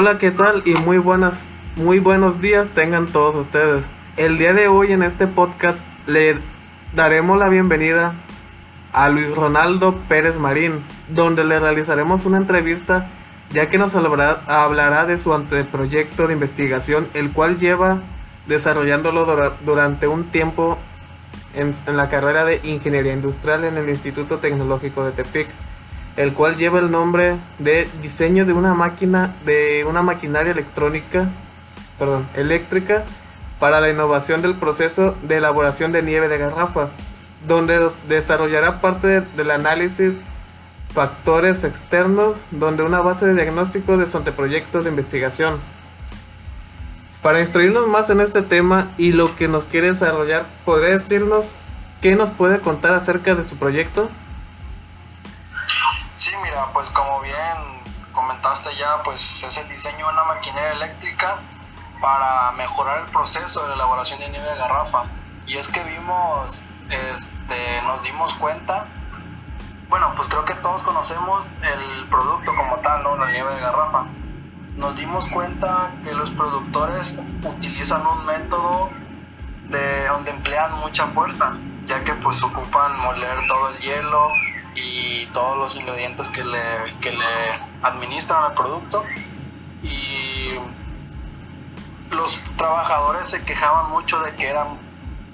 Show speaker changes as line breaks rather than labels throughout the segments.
Hola, ¿qué tal? Y muy buenas, muy buenos días tengan todos ustedes. El día de hoy en este podcast le daremos la bienvenida a Luis Ronaldo Pérez Marín, donde le realizaremos una entrevista ya que nos hablará, de su anteproyecto de investigación, el cual lleva desarrollándolo durante un tiempo en, la carrera de Ingeniería Industrial en el Instituto Tecnológico de Tepic, el cual lleva el nombre de diseño de una máquina de una maquinaria electrónica, perdón, eléctrica para la innovación del proceso de elaboración de nieve de garrafa, donde desarrollará parte del análisis factores externos, donde una base de diagnóstico de su anteproyecto de investigación. Para instruirnos más en este tema y lo que nos quiere desarrollar, ¿podría decirnos qué nos puede contar acerca de su proyecto?
Pues como bien comentaste ya, pues es el diseño de una maquinaria eléctrica para mejorar el proceso de elaboración de nieve de garrafa. Y es que vimos, este, nos dimos cuenta bueno, pues creo que todos conocemos el producto como tal, ¿no? La nieve de garrafa. Nos dimos cuenta que los productores utilizan un método de donde emplean mucha fuerza, ya que pues ocupan moler todo el hielo y todos los ingredientes que le, que le administran al producto. Y los trabajadores se quejaban mucho de que era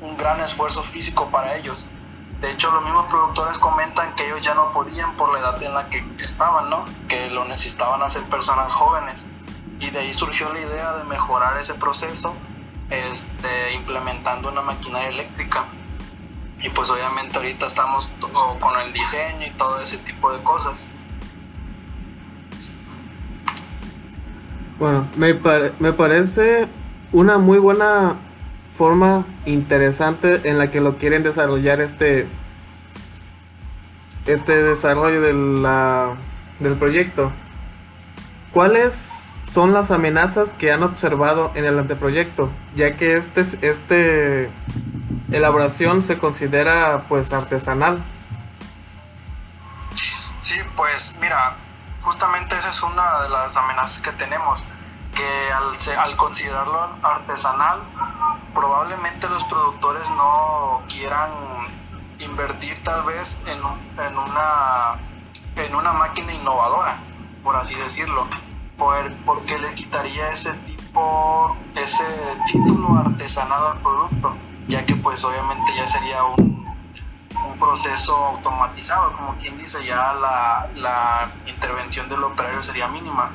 un gran esfuerzo físico para ellos de hecho, los mismos productores comentan que ellos ya no podían por la edad en la que estaban, ¿no? Que lo necesitaban hacer personas jóvenes. Y de ahí surgió la idea de mejorar ese proceso este, implementando una maquinaria eléctrica. Y pues obviamente ahorita estamos con el diseño y todo ese tipo de cosas.
Bueno, me, me parece una muy buena forma interesante en la que lo quieren desarrollar este este desarrollo del proyecto. ¿Cuáles son las amenazas que han observado en el anteproyecto? Ya que este este elaboración se considera pues artesanal.
Sí, pues mira, justamente esa es una de las amenazas que tenemos, que al, al considerarlo artesanal probablemente los productores no quieran invertir tal vez en, en, una, en una máquina innovadora, por así decirlo, por, porque le quitaría ese tipo, ese título artesanal al producto, ya que pues obviamente ya sería un, un proceso automatizado, como quien dice, ya la, la intervención del operario sería mínima.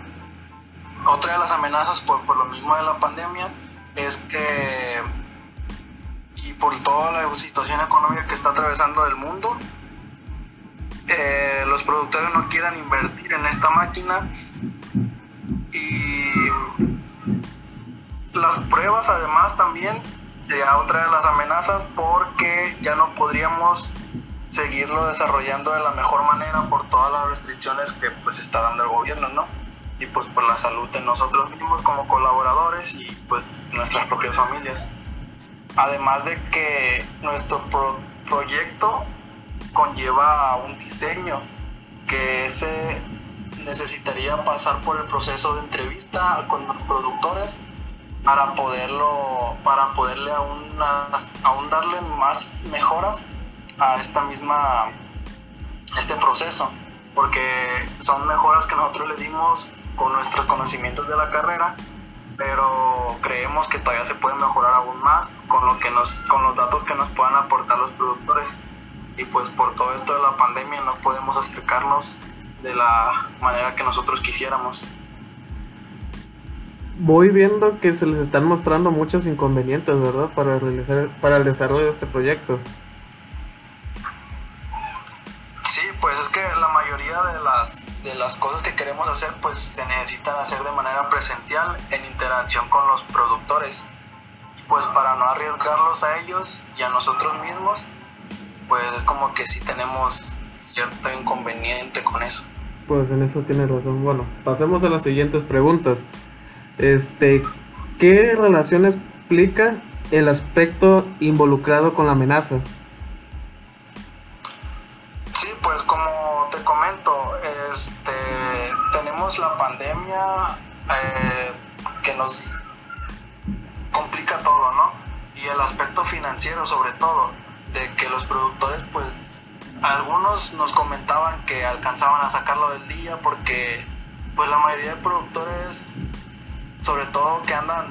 Otra de las amenazas por, por lo mismo de la pandemia es que, y por toda la situación económica que está atravesando el mundo, eh, los productores no quieran invertir en esta máquina y las pruebas además también sería otra de las amenazas porque ya no podríamos seguirlo desarrollando de la mejor manera por todas las restricciones que pues está dando el gobierno, ¿no? y pues por la salud de nosotros mismos como colaboradores y pues nuestras propias familias. Además de que nuestro proyecto conlleva un diseño que ese necesitaría pasar por el proceso de entrevista con los productores para poderlo para poderle aún, aún darle más mejoras a esta misma este proceso porque son mejoras que nosotros le dimos con nuestros conocimientos de la carrera, pero creemos que todavía se puede mejorar aún más con, lo que nos, con los datos que nos puedan aportar los productores. Y pues por todo esto de la pandemia no podemos explicarnos de la manera que nosotros quisiéramos.
Voy viendo que se les están mostrando muchos inconvenientes, ¿verdad? Para, realizar, para el desarrollo de este proyecto.
pues es que la mayoría de las, de las cosas que queremos hacer pues se necesitan hacer de manera presencial en interacción con los productores. Y pues para no arriesgarlos a ellos y a nosotros mismos, pues es como que sí tenemos cierto inconveniente con eso.
Pues en eso tiene razón. Bueno, pasemos a las siguientes preguntas. Este, ¿qué relación explica el aspecto involucrado con la amenaza?
como te comento, este, tenemos la pandemia, nos complica todo, ¿no? Y el aspecto financiero sobre todo, de que los productores pues algunos nos comentaban que alcanzaban a sacarlo del día porque pues la mayoría de productores, sobre todo que andan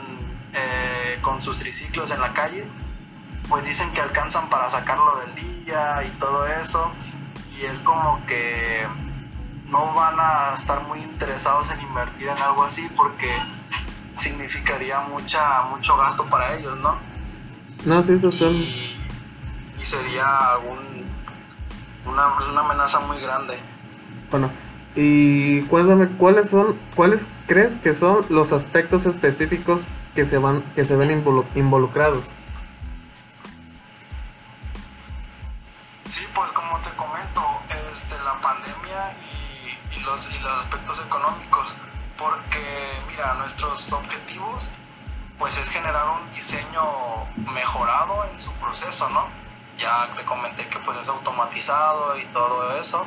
eh, con sus triciclos en la calle, pues dicen que alcanzan para sacarlo del día y todo eso. Y es como que no van a estar muy interesados en invertir en algo así porque significaría mucha mucho gasto para ellos, ¿no?
No, sí, eso son...
Y, sería una, una amenaza muy grande.
Bueno, y cuéntame, ¿cuáles son, cuáles crees que son los aspectos específicos que se van, que se ven involucrados?
Sí, pues como te comento, este, la pandemia y, los, y los aspectos económicos, porque mira, nuestros objetivos pues es generar un diseño mejorado en su proceso, ¿no? Ya te comenté que pues es automatizado y todo eso,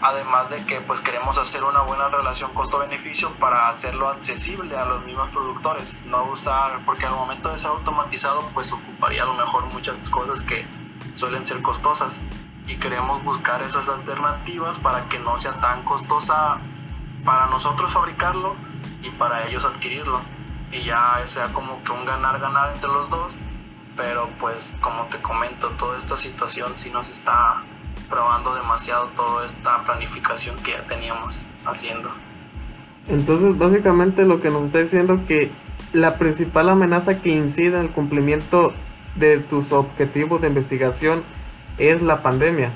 además de que pues queremos hacer una buena relación costo-beneficio para hacerlo accesible a los mismos productores, no usar, porque al momento de ser automatizado pues ocuparía a lo mejor muchas cosas que suelen ser costosas. Y queremos buscar esas alternativas para que no sea tan costosa para nosotros fabricarlo y para ellos adquirirlo. Y ya sea como que un ganar-ganar entre los dos pero pues como te comento toda esta situación sí nos está probando demasiado toda esta planificación que ya teníamos haciendo.
Entonces, básicamente lo que nos está diciendo que la principal amenaza que incide en el cumplimiento de tus objetivos de investigación es la pandemia.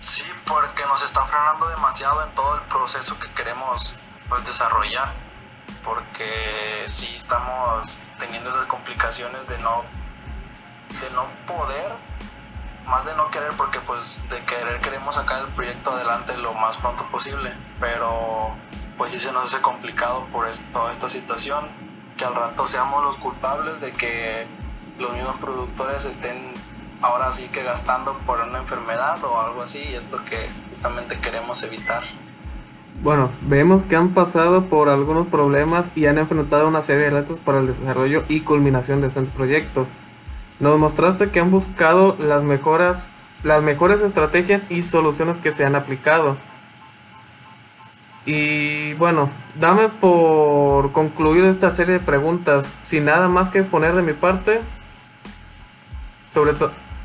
Sí, porque nos está frenando demasiado en todo el proceso que queremos pues, desarrollar, porque sí estamos teniendo esas complicaciones de no, de no poder más de no querer porque pues de querer queremos sacar el proyecto adelante lo más pronto posible, pero pues sí se nos hace complicado por toda esta situación, que al rato seamos los culpables de que los mismos productores estén ahora sí que gastando por una enfermedad o algo así, y es porque justamente queremos evitar.
Bueno, vemos que han pasado por algunos problemas y han enfrentado una serie de retos para el desarrollo y culminación de este proyecto. Nos mostraste que han buscado las mejoras, las mejores estrategias y soluciones que se han aplicado. Y bueno, dame por concluido esta serie de preguntas. Sin nada más que exponer de mi parte, sobre,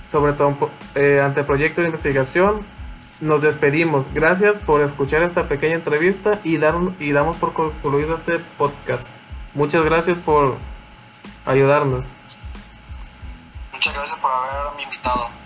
sobre todo eh, ante proyecto de investigación, nos despedimos. Gracias por escuchar esta pequeña entrevista y, dar, y damos por concluido este podcast. Muchas gracias por ayudarnos.
Muchas gracias por haberme invitado.